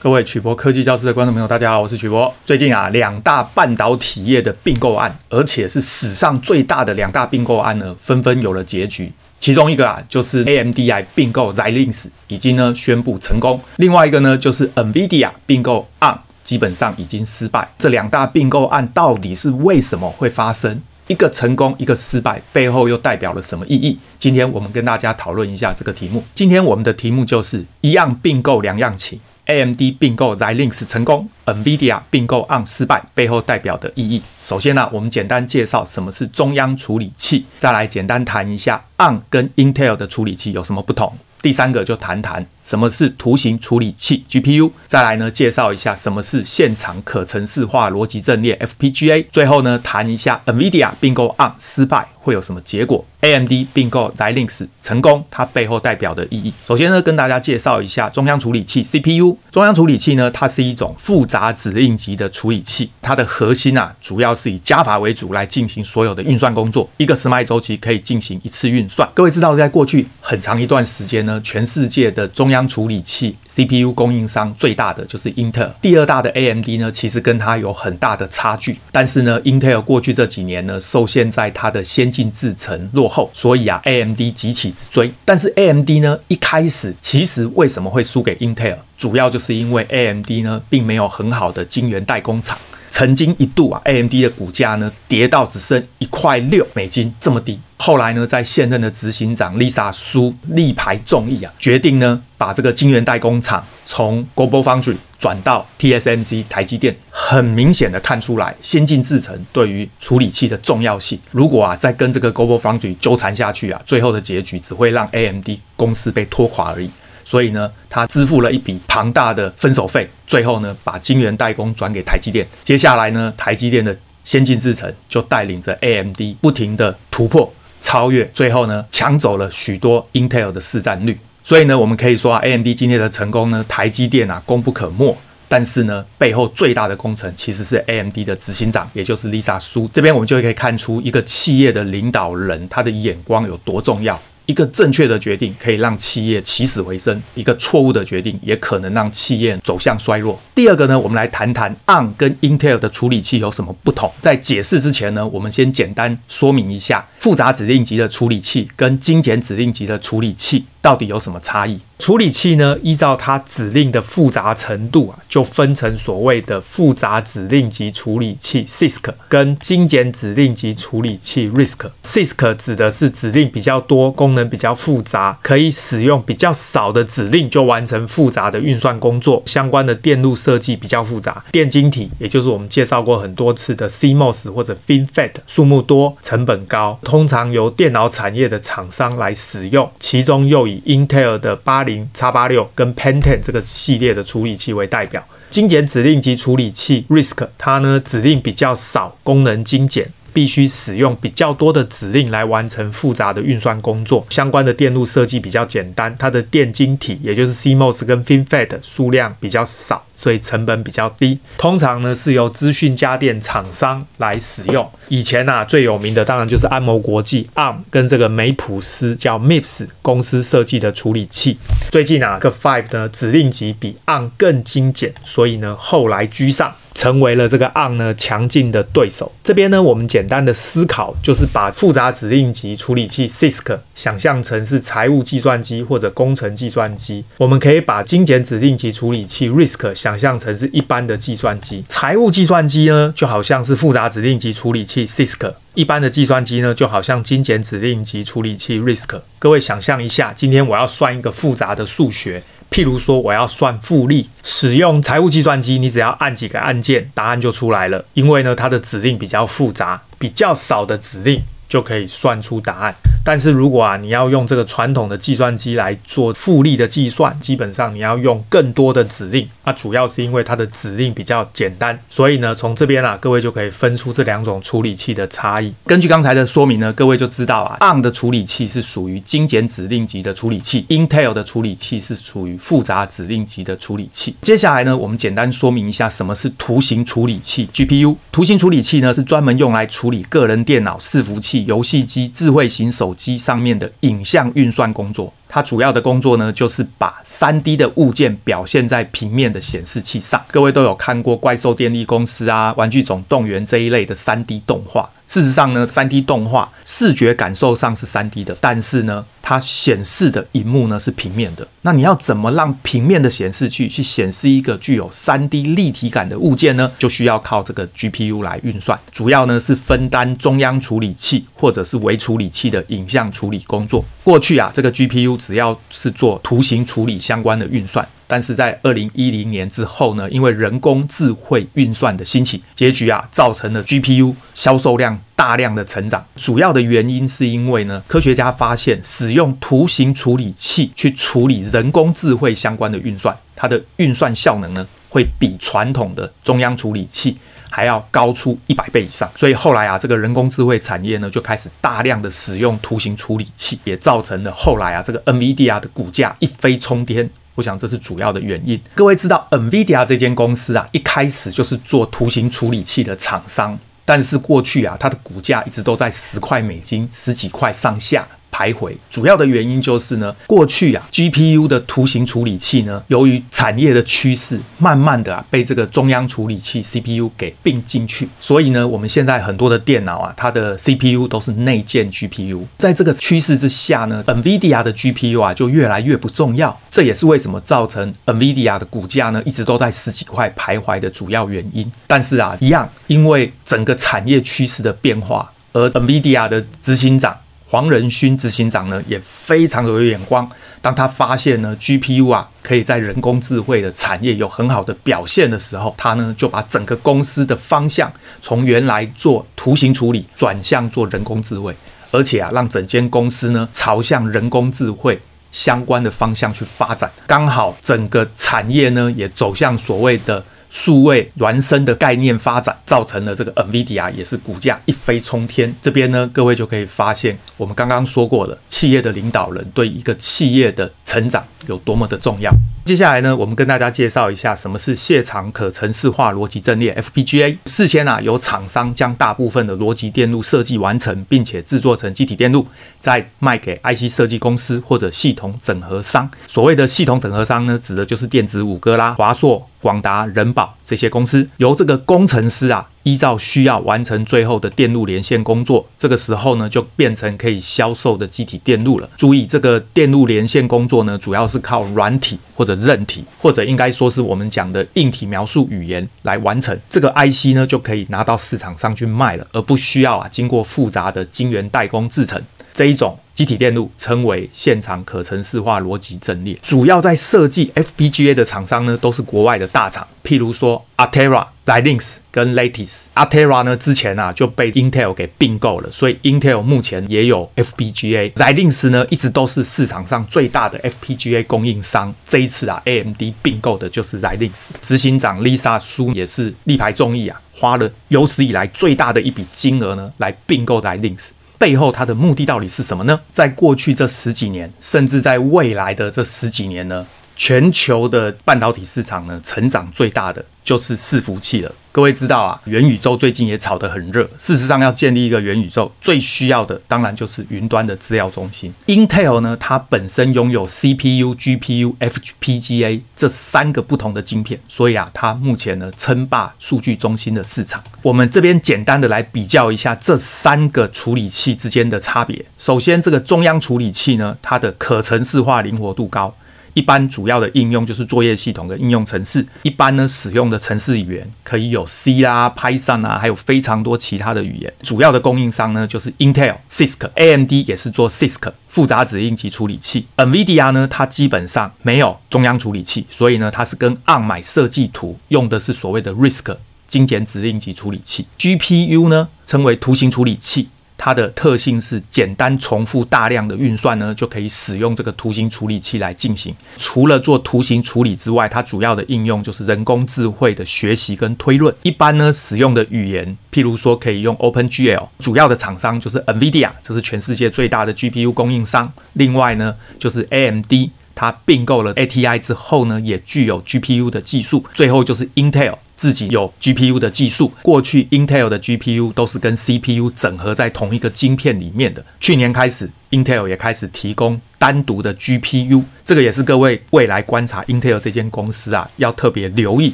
各位曲博科技教室的观众朋友，大家好，我是曲博。最近啊，两大半导体业的并购案，而且是史上最大的两大并购案呢，纷纷有了结局。其中一个啊，就是 AMDI 并购 Xilinx，已经呢宣布成功；另外一个呢，就是 NVIDIA 并购 ARM，基本上已经失败。这两大并购案到底是为什么会发生？一个成功，一个失败，背后又代表了什么意义？今天我们跟大家讨论一下这个题目。今天我们的题目就是一样并购两样情。AMD 并购 Zilinx 成功，NVIDIA 并购 ARM 失败，背后代表的意义。首先呢、我们简单介绍什么是中央处理器，再来简单谈一下 ARM 跟 Intel 的处理器有什么不同。第三个就谈谈什么是图形处理器 GPU，再来呢介绍一下什么是现场可程式化逻辑阵列 FPGA，最后呢谈一下 NVIDIA 并购 ARM 失败会有什么结果，AMD 并购 Xilinx 成功，它背后代表的意义。首先呢跟大家介绍一下中央处理器 CPU，中央处理器呢它是一种复杂指令集的处理器，它的核心啊主要是以加法为主来进行所有的运算工作，一个时脉周期可以进行一次运算。各位知道在过去很长一段时间呢，全世界的中央处理器 CPU 供应商最大的就是 Intel，第二大的 AMD 呢，其实跟它有很大的差距。但是呢，Intel 过去这几年呢，受限在它的先进制程落后，所以啊，AMD 急起直追。但是 AMD 呢，一开始其实为什么会输给 Intel？主要就是因为 AMD 呢，并没有很好的晶圆代工厂。曾经一度啊，AMD 的股价呢，跌到只剩一块六美金这么低。后来呢，在现任的执行长 Lisa Su 力排众议啊，决定呢把这个晶圆代工厂从 Global Foundry 转到 TSMC 台积电，很明显的看出来先进制程对于处理器的重要性。如果啊再跟这个 Global Foundry 纠缠下去啊，最后的结局只会让 AMD 公司被拖垮而已。所以呢，他支付了一笔庞大的分手费，最后呢把晶圆代工转给台积电。接下来呢，台积电的先进制程就带领着 AMD 不停的突破。超越，最后呢，抢走了许多 Intel 的市占率。所以呢，我们可以说啊，AMD 今天的成功呢，台积电啊功不可没。但是呢，背后最大的功臣其实是 AMD 的执行长，也就是 Lisa Su。这边我们就可以看出一个企业的领导人他的眼光有多重要。一个正确的决定可以让企业起死回生，一个错误的决定也可能让企业走向衰弱。第二个呢，我们来谈谈 ARM 跟 Intel 的处理器有什么不同。在解释之前呢，我们先简单说明一下复杂指令集的处理器跟精简指令集的处理器到底有什么差异。处理器呢，依照它指令的复杂程度啊，就分成所谓的复杂指令集处理器 （CISC） 跟精简指令集处理器 （RISC）。CISC 指的是指令比较多、功能比较复杂，可以使用比较少的指令就完成复杂的运算工作。相关的电路设计比较复杂，电晶体也就是我们介绍过很多次的 CMOS 或者 FinFET，数目多、成本高，通常由电脑产业的厂商来使用，其中又以 Intel 的八零叉八六跟 Pentium 这个系列的处理器为代表，精简指令及处理器 RISC，它呢指令比较少，功能精简，必须使用比较多的指令来完成复杂的运算工作。相关的电路设计比较简单，它的电晶体也就是 CMOS 跟 FinFET 数量比较少。所以成本比较低，通常呢是由资讯家电厂商来使用。以前呐、啊、最有名的当然就是安谋国际 ARM 跟这个梅普斯叫 MIPS 公司设计的处理器。最近啊个 Five 呢指令集比 ARM 更精简，所以呢后来居上，成为了这个 ARM 呢强劲的对手。这边呢我们简简单的思考就是把复杂指令集处理器 CISC 想象成是财务计算机或者工程计算机，我们可以把精简指令集处理器 RISC 想象成是一般的计算机，财务计算机呢，就好像是复杂指令集处理器 CISC；一般的计算机呢，就好像精简指令集处理器 RISC。各位想象一下，今天我要算一个复杂的数学，譬如说我要算复利，使用财务计算机，你只要按几个按键，答案就出来了。因为呢，它的指令比较复杂，比较少的指令。就可以算出答案。但是如果啊，你要用这个传统的计算机来做复利的计算，基本上你要用更多的指令。那主要是因为它的指令比较简单，所以呢，从这边啊，各位就可以分出这两种处理器的差异。根据刚才的说明呢，各位就知道啊，ARM 的处理器是属于精简指令集的处理器，Intel 的处理器是属于复杂指令集的处理器。接下来呢，我们简单说明一下什么是图形处理器 （GPU）。图形处理器呢，是专门用来处理个人电脑、伺服器、游戏机、智慧型手机上面的影像运算工作。它主要的工作呢，就是把 3D 的物件表现在平面的显示器上。各位都有看过怪兽电力公司啊、玩具总动员这一类的 3D 动画。事实上呢，3D 动画视觉感受上是 3D 的，但是呢，它显示的荧幕呢是平面的。那你要怎么让平面的显示器去显示一个具有 3D 立体感的物件呢？就需要靠这个 GPU 来运算，主要呢是分担中央处理器或者是微处理器的影像处理工作。过去啊，这个 GPU 只要是做图形处理相关的运算，但是在二零一零年之后呢，因为人工智慧运算的兴起，结局啊造成了 GPU 销售量大量的成长。主要的原因是因为呢，科学家发现使用图形处理器去处理人工智慧相关的运算，它的运算效能呢会比传统的中央处理器还要高出一百倍以上，所以后来啊，这个人工智慧产业呢就开始大量的使用图形处理器，也造成了后来啊这个 NVIDIA 的股价一飞冲天。我想这是主要的原因。各位知道 NVIDIA 这间公司啊，一开始就是做图形处理器的厂商，但是过去啊，它的股价一直都在十块美金、十几块上下。徘徊，主要的原因就是呢，过去啊，GPU 的图形处理器呢，由于产业的趋势，慢慢的啊，被这个中央处理器 CPU 给并进去，所以呢，我们现在很多的电脑啊，它的 CPU 都是内建 GPU。在这个趋势之下呢，NVIDIA 的 GPU 啊，就越来越不重要。这也是为什么造成 NVIDIA 的股价呢，一直都在十几块徘徊的主要原因。但是啊，一样，因为整个产业趋势的变化，而 NVIDIA 的执行长。黄仁勋执行长呢也非常有眼光，当他发现呢 GPU 啊可以在人工智慧的产业有很好的表现的时候，他呢就把整个公司的方向从原来做图形处理转向做人工智慧，而且啊让整间公司呢朝向人工智慧相关的方向去发展，刚好整个产业呢也走向所谓的。数位孪生的概念发展，造成了这个 NVIDIA 也是股价一飞冲天。这边呢，各位就可以发现，我们刚刚说过的，企业的领导人对一个企业的成长有多么的重要。接下来呢，我们跟大家介绍一下什么是线场可程式化逻辑阵列 （FPGA）。事先啊，由厂商将大部分的逻辑电路设计完成，并且制作成积体电路，再卖给 IC 设计公司或者系统整合商。所谓的系统整合商呢，指的就是电子五哥啦、华硕。广达、仁宝这些公司，由这个工程师啊，依照需要完成最后的电路连线工作。这个时候呢，就变成可以销售的机体电路了。注意，这个电路连线工作呢，主要是靠软体或者韧体，或者应该说是我们讲的硬体描述语言来完成。这个 IC 呢，就可以拿到市场上去卖了，而不需要啊，经过复杂的晶圆代工制成。这一种积体电路称为现场可程式化逻辑阵列，主要在设计 FPGA 的厂商呢，都是国外的大厂，譬如说 Altera、Xilinx 跟 Lattice。Altera 呢之前啊就被 Intel 给并购了，所以 Intel 目前也有 FPGA。Xilinx 呢一直都是市场上最大的 FPGA 供应商，这一次啊 AMD 并购的就是 Xilinx。执行长 Lisa Su 也是力排众议啊，花了有史以来最大的一笔金额呢来并购 Xilinx。背后它的目的到底是什么呢？在过去这十几年，甚至在未来的这十几年呢，全球的半导体市场呢，成长最大的就是伺服器了。各位知道啊，元宇宙最近也炒得很热。事实上，要建立一个元宇宙，最需要的当然就是云端的资料中心。Intel 呢，它本身拥有 CPU、GPU、FPGA 这三个不同的晶片，所以啊，它目前呢称霸数据中心的市场。我们这边简单的来比较一下这三个处理器之间的差别。首先，这个中央处理器呢，它的可程式化灵活度高。一般主要的应用就是作业系统的应用程式，一般呢使用的程式语言可以有 C 啦、Python 啊，还有非常多其他的语言。主要的供应商呢就是 Intel、CISC、AMD 也是做 CISC 复杂指令集处理器。NVIDIA 呢，它基本上没有中央处理器，所以呢它是跟 ARM 买设计图，用的是所谓的 RISC 精简指令集处理器。GPU 呢称为图形处理器。它的特性是简单重复大量的运算呢，就可以使用这个图形处理器来进行。除了做图形处理之外，它主要的应用就是人工智慧的学习跟推论。一般呢使用的语言，譬如说可以用 OpenGL。主要的厂商就是 NVIDIA，这是全世界最大的 GPU 供应商。另外呢就是 AMD，它并购了 ATI 之后呢，也具有 GPU 的技术。最后就是 Intel。自己有 GPU 的技术，过去 Intel 的 GPU 都是跟 CPU 整合在同一个晶片里面的。去年开始，Intel 也开始提供单独的 GPU，这个也是各位未来观察 Intel 这间公司啊，要特别留意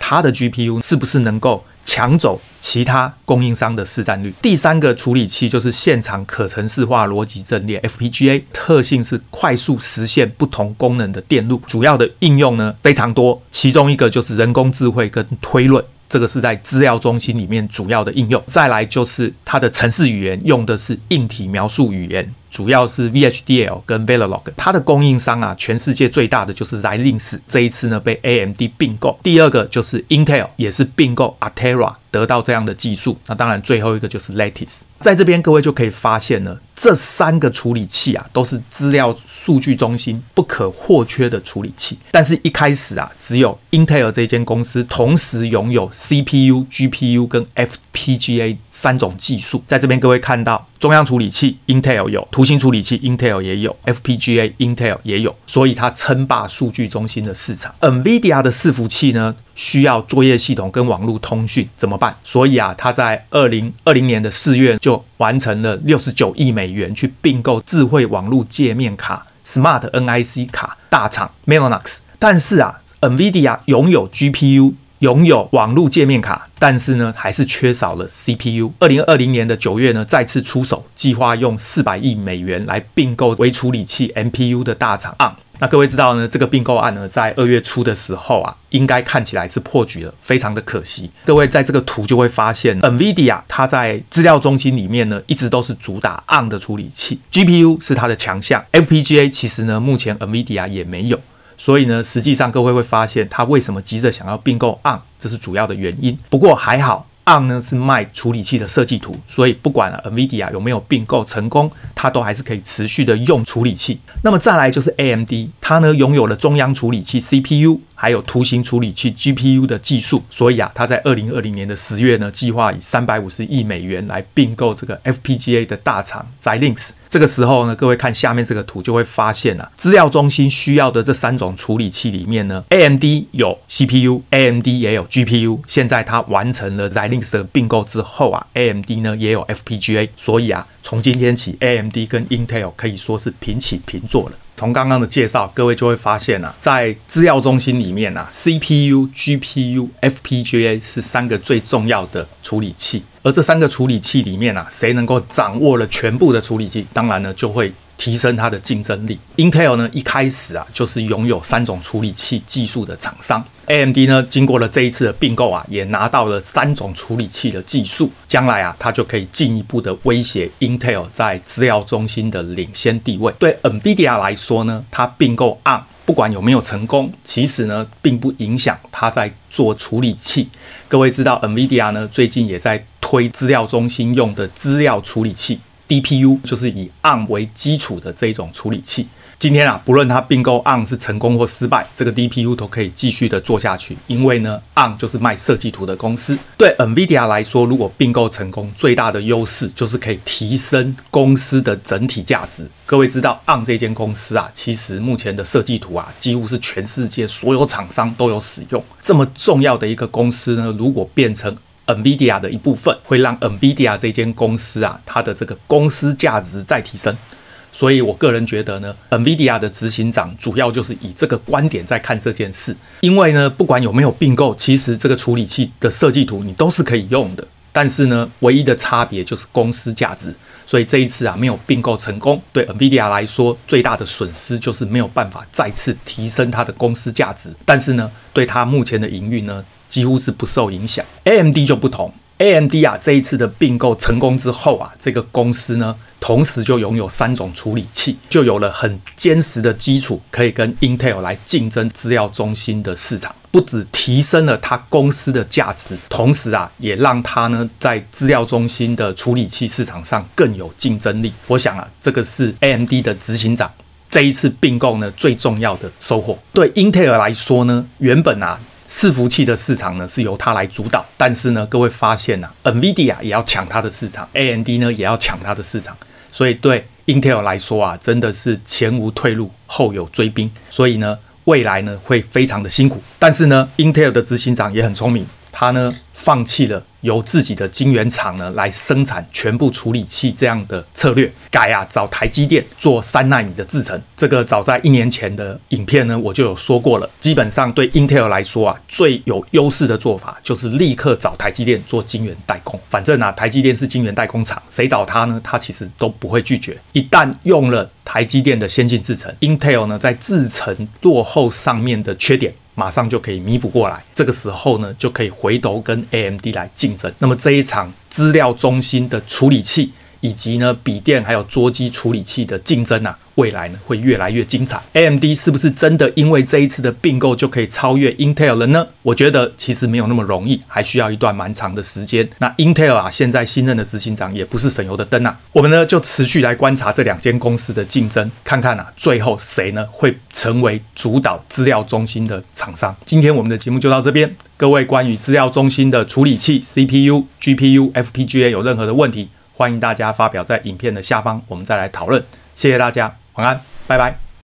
它的 GPU 是不是能够抢走其他供应商的市占率。第三个处理器就是现场可程式化逻辑阵列 FPGA，特性是快速实现不同功能的电路，主要的应用呢非常多，其中一个就是人工智慧跟推论。这个是在资料中心里面主要的应用，再来就是它的程式语言用的是硬体描述语言，主要是 VHDL 跟 Verilog。它的供应商啊，全世界最大的就是 Zilinx，这一次呢被 AMD 并购。第二个就是 Intel，也是并购 Atera，得到这样的技术。那当然最后一个就是 Lattice。在这边各位就可以发现呢，这三个处理器啊，都是资料数据中心不可或缺的处理器。但是，一开始啊，只有 Intel 这间公司同时拥有 CPU、GPU 跟 FPGA 三种技术。在这边，各位看到中央处理器 Intel 有，图形处理器 Intel 也有，FPGA Intel 也有，所以它称霸数据中心的市场。NVIDIA 的伺服器呢，需要作业系统跟网络通讯怎么办？所以啊，他在二零二零年的四月就完成了六十九亿美元去并购智慧网络界面卡 Smart NIC 卡大厂 Mellanox。但是啊，NVIDIA 拥有 GPU，拥有网络界面卡，但是呢，还是缺少了 CPU。二零二零年的九月呢，再次出手，计划用四百亿美元来并购微处理器 MPU 的大厂 ARM。那各位知道呢，这个并购案呢，在二月初的时候啊，应该看起来是破局了，非常的可惜。各位在这个图就会发现，NVIDIA 它在资料中心里面呢，一直都是主打 ARM 的处理器，GPU 是它的强项，FPGA 其实呢，目前 NVIDIA 也没有。所以呢，实际上各位会发现，它为什么急着想要并购 ARM，这是主要的原因。不过还好。On 呢是卖处理器的设计图，所以不管 NVIDIA 有没有并购成功，它都还是可以持续的用处理器。那么再来就是 AMD，它呢拥有了中央处理器 CPU。还有图形处理器 GPU 的技术，所以啊，他在二零二零年的十月呢，计划以三百五十亿美元来并购这个 FPGA 的大厂 Xilinx。这个时候呢，各位看下面这个图就会发现啊，资料中心需要的这三种处理器里面呢，AMD 有 CPU，AMD 也有 GPU。现在它完成了 Xilinx 的并购之后啊，AMD 呢也有 FPGA，所以啊，从今天起，AMD 跟 Intel 可以说是平起平坐了。从刚刚的介绍，各位就会发现啊，在资料中心里面啊，CPU、GPU、FPGA 是三个最重要的处理器，而这三个处理器里面啊，谁能够掌握了全部的处理器，当然呢，就会。提升它的竞争力。Intel 呢，一开始啊，就是拥有三种处理器技术的厂商。AMD 呢，经过了这一次的并购啊，也拿到了三种处理器的技术。将来啊，它就可以进一步的威胁 Intel 在资料中心的领先地位。对 NVIDIA 来说呢，它并购 ARM 不管有没有成功，其实呢，并不影响它在做处理器。各位知道，NVIDIA 呢，最近也在推资料中心用的资料处理器。DPU 就是以 ARM 为基础的这一种处理器。今天啊，不论它并购 On 是成功或失败，这个 DPU 都可以继续的做下去。因为呢，On 就是卖设计图的公司。对 NVIDIA 来说，如果并购成功，最大的优势就是可以提升公司的整体价值。各位知道，On 这间公司啊，其实目前的设计图啊，几乎是全世界所有厂商都有使用。这么重要的一个公司呢，如果变成 NVIDIA 的一部分会让 NVIDIA 这间公司啊，它的这个公司价值再提升。所以我个人觉得呢，NVIDIA 的执行长主要就是以这个观点在看这件事。因为呢，不管有没有并购，其实这个处理器的设计图你都是可以用的。但是呢，唯一的差别就是公司价值。所以这一次啊，没有并购成功，对 NVIDIA 来说最大的损失就是没有办法再次提升它的公司价值。但是呢，对它目前的营运呢，几乎是不受影响，AMD 就不同。AMD 啊，这一次的并购成功之后啊，这个公司呢，同时就拥有三种处理器，就有了很坚实的基础，可以跟 Intel 来竞争资料中心的市场。不只提升了它公司的价值，同时啊，也让它呢在资料中心的处理器市场上更有竞争力。我想啊，这个是 AMD 的执行长这一次并购呢最重要的收获。对 Intel 来说呢，原本啊。伺服器的市场呢是由它来主导，但是呢，各位发现呐，NVIDIA 也要抢它的市场，AMD 呢也要抢它的市场，所以对 Intel 来说啊，真的是前无退路，后有追兵，所以呢，未来呢会非常的辛苦。但是呢，Intel 的执行长也很聪明。他呢放弃了由自己的晶圆厂呢来生产全部处理器这样的策略，改啊找台积电做三奈米的制程。这个早在一年前的影片呢我就有说过了。基本上对 Intel 来说啊，最有优势的做法就是立刻找台积电做晶圆代工。反正啊，台积电是晶圆代工厂，谁找他呢？他其实都不会拒绝。一旦用了。台积电的先进制程，Intel 呢在制程落后上面的缺点。马上就可以弥补过来，这个时候呢，就可以回头跟 AMD 来竞争。那么这一场资料中心的处理器，以及呢笔电还有桌机处理器的竞争啊。未来呢会越来越精彩，AMD 是不是真的因为这一次的并购就可以超越 Intel 了呢？我觉得其实没有那么容易，还需要一段蛮长的时间。那 Intel 啊，现在新任的执行长也不是省油的灯啊。我们呢就持续来观察这两间公司的竞争，看看啊最后谁呢会成为主导资料中心的厂商。今天我们的节目就到这边，各位关于资料中心的处理器 CPU、GPU、FPGA 有任何的问题，欢迎大家发表在影片的下方，我们再来讨论。谢谢大家。晚安，拜拜。